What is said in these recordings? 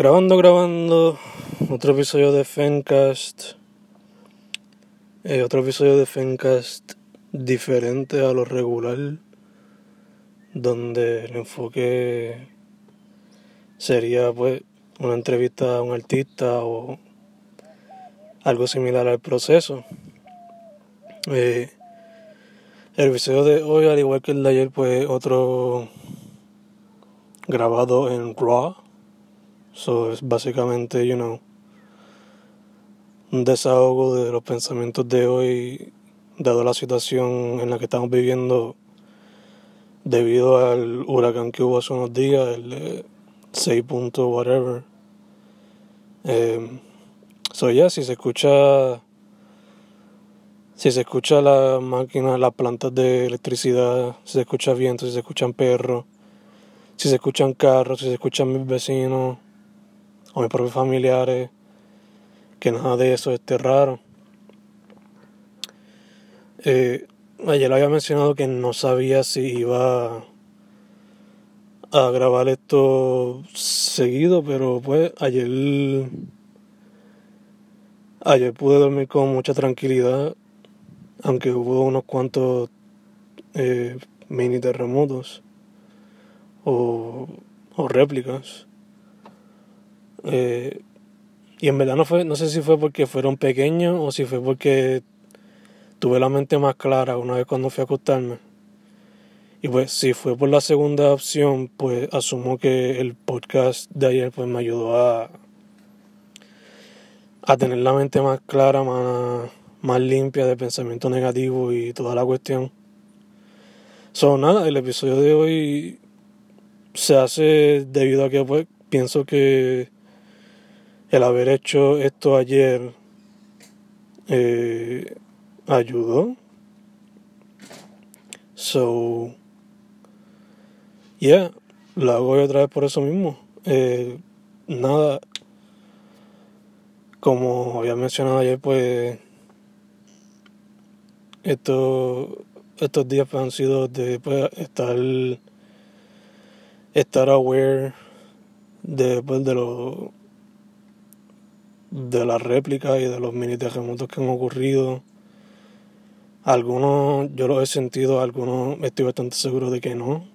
Grabando, grabando, otro episodio de Fencast. Eh, otro episodio de Fencast diferente a lo regular, donde el enfoque sería pues una entrevista a un artista o algo similar al proceso. Eh, el episodio de hoy, al igual que el de ayer, pues otro grabado en RAW So es básicamente, you know, un desahogo de los pensamientos de hoy, dado la situación en la que estamos viviendo debido al huracán que hubo hace unos días, el 6. whatever. Eh, so ya, si se escucha, si se escucha la máquina, las plantas de electricidad, si se escucha viento, si se escuchan perros, si se escuchan carros, si se escuchan mis vecinos o mis propios familiares, que nada de eso esté raro. Eh, ayer había mencionado que no sabía si iba a grabar esto seguido, pero pues ayer ayer pude dormir con mucha tranquilidad, aunque hubo unos cuantos eh, mini terremotos o, o réplicas. Eh, y en verdad no fue, no sé si fue porque fueron pequeños o si fue porque tuve la mente más clara una vez cuando fui a acostarme. Y pues si fue por la segunda opción, pues asumo que el podcast de ayer pues me ayudó a, a tener la mente más clara, más, más limpia de pensamiento negativo y toda la cuestión. So nada, el episodio de hoy se hace debido a que pues pienso que el haber hecho esto ayer eh, ayudó. So, yeah, lo hago otra vez por eso mismo. Eh, nada, como había mencionado ayer, pues esto, estos días pues, han sido de pues, estar, estar aware de, pues, de lo de las réplicas y de los mini terremotos que han ocurrido. Algunos yo los he sentido, algunos estoy bastante seguro de que no.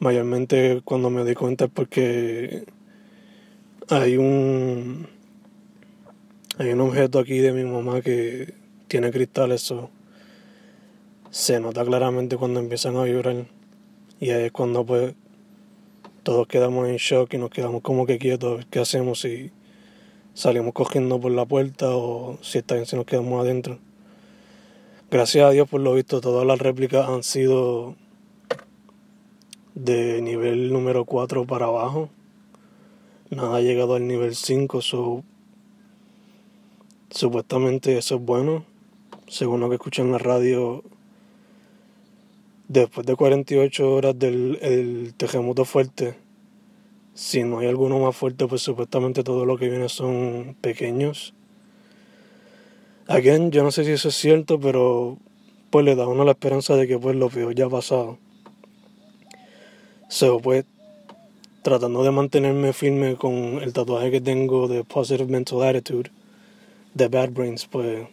Mayormente cuando me di cuenta es porque hay un hay un objeto aquí de mi mamá que tiene cristales, eso se nota claramente cuando empiezan a vibrar y ahí es cuando pues todos quedamos en shock y nos quedamos como que quietos qué hacemos y salimos cogiendo por la puerta o si está bien si nos quedamos adentro. Gracias a Dios por lo visto todas las réplicas han sido de nivel número 4 para abajo. Nada ha llegado al nivel 5, supuestamente eso es bueno. Según lo que escuché en la radio, después de 48 horas del terremoto fuerte, si no hay alguno más fuerte, pues supuestamente todo lo que viene son pequeños. Again, yo no sé si eso es cierto, pero pues le da a uno la esperanza de que pues lo peor ya ha pasado. So, pues tratando de mantenerme firme con el tatuaje que tengo de Positive Mental Attitude de Bad Brains, pues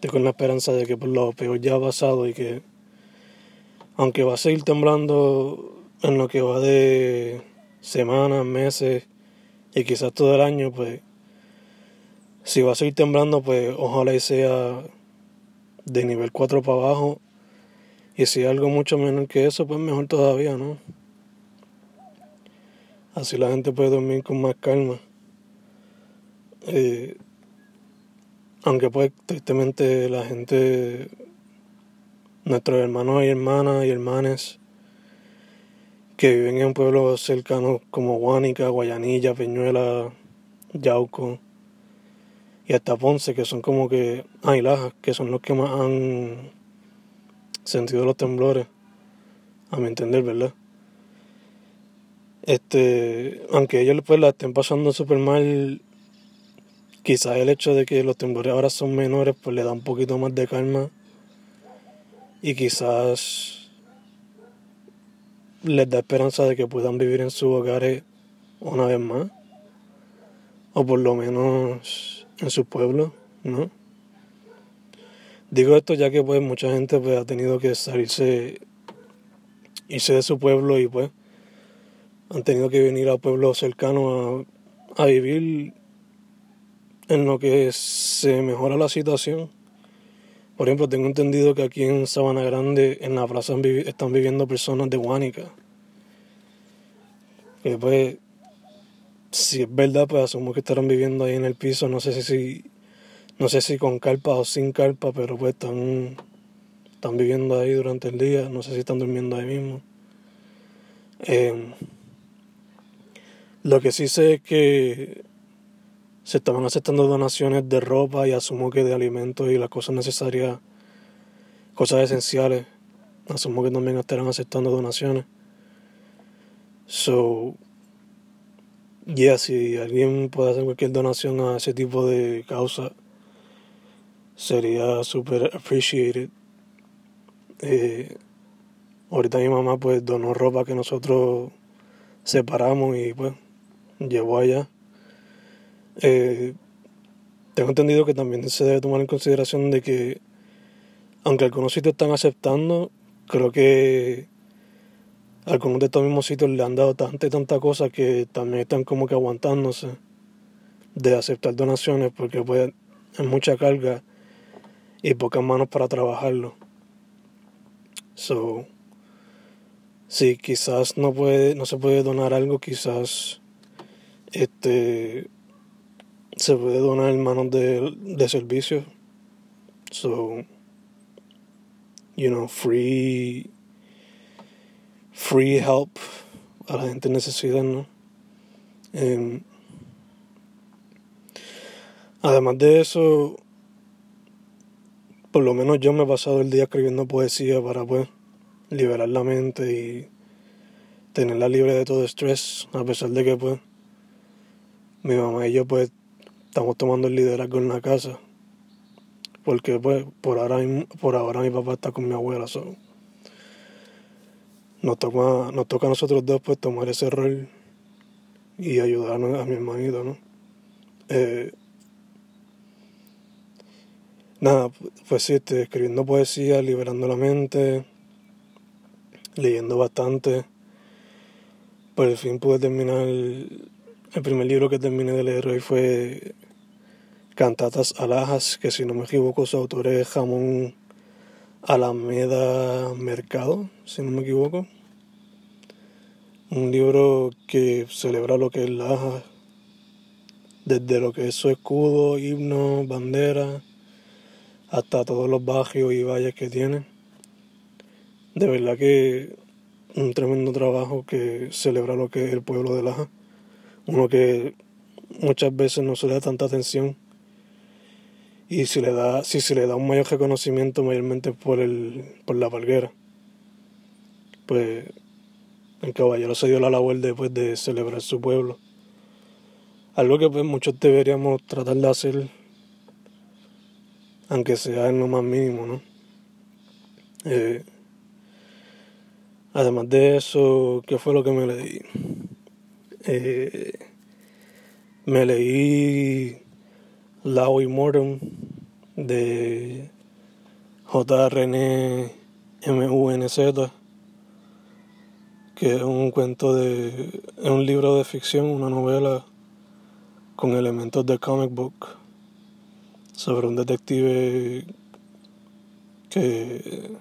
tengo la esperanza de que pues, lo peor ya ha pasado y que aunque va a seguir temblando en lo que va de semanas, meses y quizás todo el año, pues si va a seguir temblando, pues ojalá y sea de nivel 4 para abajo. Y si algo mucho menor que eso, pues mejor todavía, ¿no? Así la gente puede dormir con más calma. Eh, aunque pues tristemente la gente, nuestros hermanos y hermanas y hermanes, que viven en pueblos cercanos como Guánica, Guayanilla, Peñuela, Yauco y hasta Ponce, que son como que Ailajas, que son los que más han sentido los temblores, a mi entender, ¿verdad? Este, aunque ellos pues la estén pasando súper mal, quizás el hecho de que los temblores ahora son menores, pues le da un poquito más de calma y quizás les da esperanza de que puedan vivir en sus hogares una vez más, o por lo menos en su pueblo, ¿no? Digo esto ya que pues mucha gente pues ha tenido que salirse, irse de su pueblo y pues han tenido que venir a pueblos cercanos a, a vivir en lo que se mejora la situación. Por ejemplo, tengo entendido que aquí en Sabana Grande, en la plaza, están viviendo personas de Huánica. Que pues, si es verdad, pues asumo que estarán viviendo ahí en el piso. No sé si no sé si con carpa o sin carpa, pero pues están, están viviendo ahí durante el día, no sé si están durmiendo ahí mismo. Eh, lo que sí sé es que se estaban aceptando donaciones de ropa y asumo que de alimentos y las cosas necesarias, cosas esenciales. Asumo que también estarán aceptando donaciones. So, yeah, si alguien puede hacer cualquier donación a ese tipo de causa, sería super appreciated. Eh, ahorita mi mamá pues donó ropa que nosotros separamos y pues llevó allá. Eh, tengo entendido que también se debe tomar en consideración de que aunque algunos sitios están aceptando, creo que algunos de estos mismos sitios le han dado tanta y tanta cosa que también están como que aguantándose de aceptar donaciones porque pues es mucha carga y pocas manos para trabajarlo. So, si quizás no puede, no se puede donar algo, quizás este se puede donar en manos de, de servicios. So, you know, free free help a la gente necesita, ¿no? Em, además de eso, por lo menos yo me he pasado el día escribiendo poesía para pues liberar la mente y tenerla libre de todo estrés, a pesar de que pues mi mamá y yo pues estamos tomando el liderazgo en la casa. Porque pues por ahora, por ahora mi papá está con mi abuela solo. Nos toca, nos toca a nosotros dos pues tomar ese rol y ayudar a mi hermanito, ¿no? Eh, Nada, pues sí, estoy escribiendo poesía, liberando la mente, leyendo bastante. Por el fin pude terminar, el, primer libro que terminé de leer hoy fue Cantatas Alhajas, que si no me equivoco su autor es Jamón Alameda Mercado, si no me equivoco. Un libro que celebra lo que es la desde lo que es su escudo, himno, bandera hasta todos los barrios y valles que tiene. De verdad que un tremendo trabajo que celebra lo que es el pueblo de Laja. Uno que muchas veces no se le da tanta atención. Y si, le da, si se le da un mayor reconocimiento, mayormente por, el, por la palguera, pues el caballero se dio la labor después de celebrar su pueblo. Algo que pues muchos deberíamos tratar de hacer aunque sea en lo más mínimo, ¿no? Eh, además de eso, ¿qué fue lo que me leí? Eh, me leí Lao y de J. René M.U.N.Z., que es un cuento de. es un libro de ficción, una novela con elementos de comic book sobre un detective que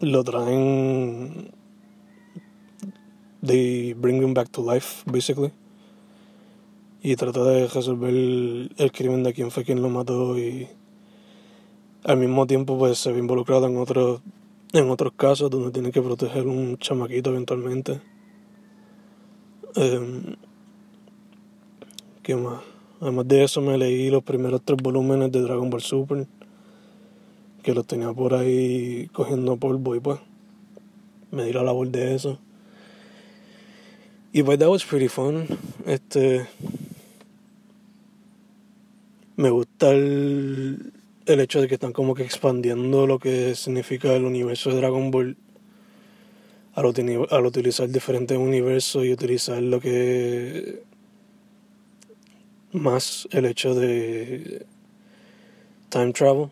lo traen they bring him back to life basically y trata de resolver el, crimen de quién fue quien lo mató y al mismo tiempo pues se ve involucrado en otros en otros casos donde tiene que proteger un chamaquito eventualmente eh, qué más Además de eso me leí los primeros tres volúmenes de Dragon Ball Super, que los tenía por ahí cogiendo polvo y pues me di la labor de eso. Y pues that was pretty fun. Este me gusta el, el hecho de que están como que expandiendo lo que significa el universo de Dragon Ball al, utilizar diferentes universos y utilizar lo que más el hecho de time travel.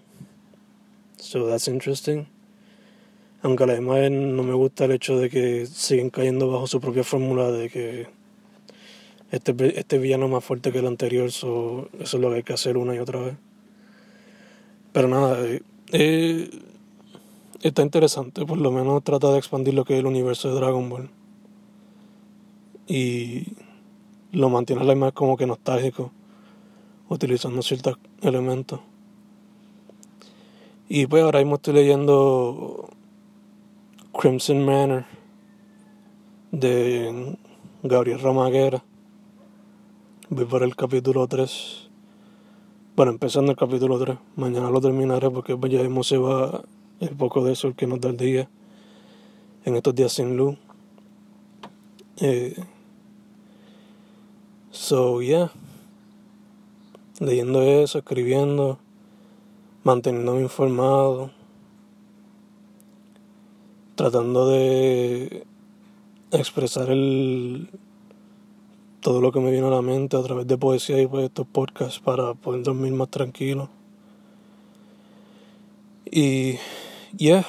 So that's interesting. Aunque a la vez no me gusta el hecho de que siguen cayendo bajo su propia fórmula de que este, este villano es más fuerte que el anterior, so, eso es lo que hay que hacer una y otra vez. Pero nada, eh, eh, está interesante, por lo menos trata de expandir lo que es el universo de Dragon Ball. Y lo mantiene la más como que nostálgico, utilizando ciertos elementos. Y pues ahora mismo estoy leyendo Crimson Manor de Gabriel Romaguera. Voy por el capítulo 3. Bueno, empezando el capítulo 3. Mañana lo terminaré porque ya mismo se el poco de sol que nos da el día en estos días sin luz. Eh, so, yeah. Leyendo eso, escribiendo, manteniéndome informado, tratando de expresar el todo lo que me viene a la mente a través de poesía y pues estos podcasts para poder dormir más tranquilo. Y yeah.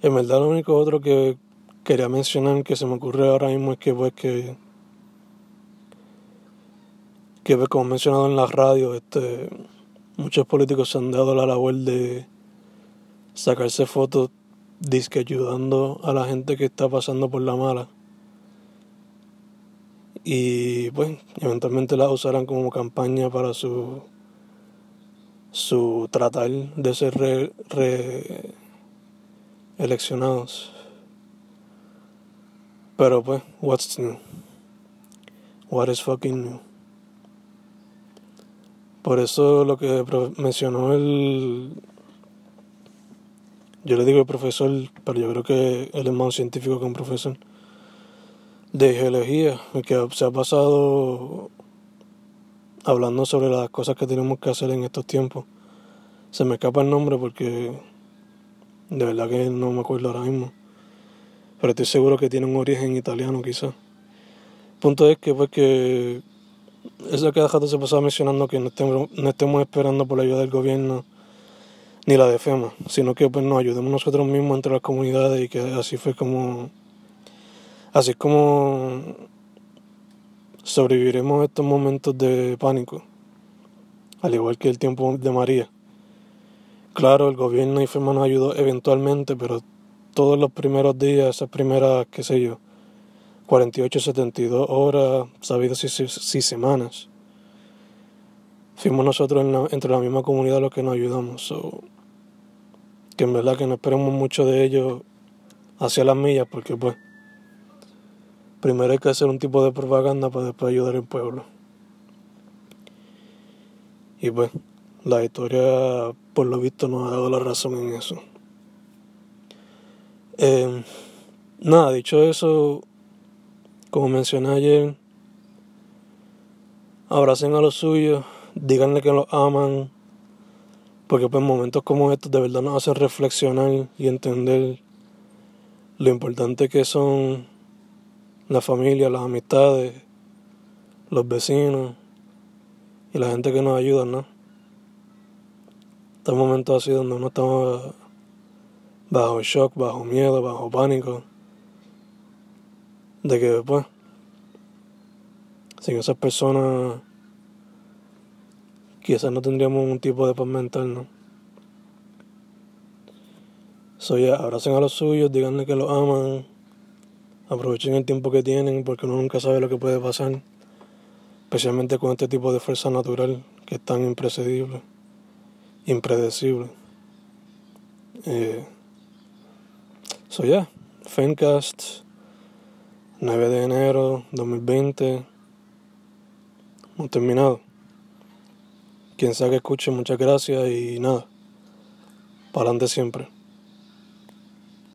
En verdad lo único otro que quería mencionar que se me ocurre ahora mismo es que pues que que pues, como mencionado en la radio, este muchos políticos se han dado la labor de sacarse fotos disque ayudando a la gente que está pasando por la mala y pues eventualmente la usarán como campaña para su su tratar de ser re, eleccionados. Pero pues what's new what is fucking new por eso lo que mencionó el yo le digo el profesor pero yo creo que él es más científico que un profesor de geología, que se ha pasado hablando sobre las cosas que tenemos que hacer en estos tiempos. Se me escapa el nombre porque de verdad que no me acuerdo ahora mismo. Pero estoy seguro que tiene un origen italiano quizás. Punto es que pues que eso que dejado se pasaba mencionando que no estemos, no estemos esperando por la ayuda del gobierno ni la de FEMA, sino que pues nos ayudemos nosotros mismos entre las comunidades y que así fue como Así es como sobreviviremos estos momentos de pánico, al igual que el tiempo de María. Claro, el gobierno y FEMA nos ayudó eventualmente, pero todos los primeros días, esas primeras, qué sé yo, 48, 72 horas, sabidos si, si, semanas, fuimos nosotros entre la misma comunidad los que nos ayudamos. que en verdad que no esperemos mucho de ellos hacia las millas, porque pues primero hay que hacer un tipo de propaganda para después ayudar al pueblo. Y pues, la historia, por lo visto, nos ha dado la razón en eso. Eh, nada, dicho eso, como mencioné ayer, abracen a los suyos, díganle que los aman, porque pues momentos como estos de verdad nos hacen reflexionar y entender lo importante que son la familia, las amistades, los vecinos y la gente que nos ayuda, ¿no? Estos momentos así donde uno está bajo shock, bajo miedo, bajo pánico, de que después, sin esas personas, quizás no tendríamos un tipo de paz mental, ¿no? So, ya, abracen a los suyos, díganle que los aman Aprovechen el tiempo que tienen porque uno nunca sabe lo que puede pasar, especialmente con este tipo de fuerza natural que es tan impredecible, impredecible. Eh, so ya, Fencast, 9 de enero 2020, hemos terminado. Quien sea que escuche, muchas gracias y nada, para adelante siempre.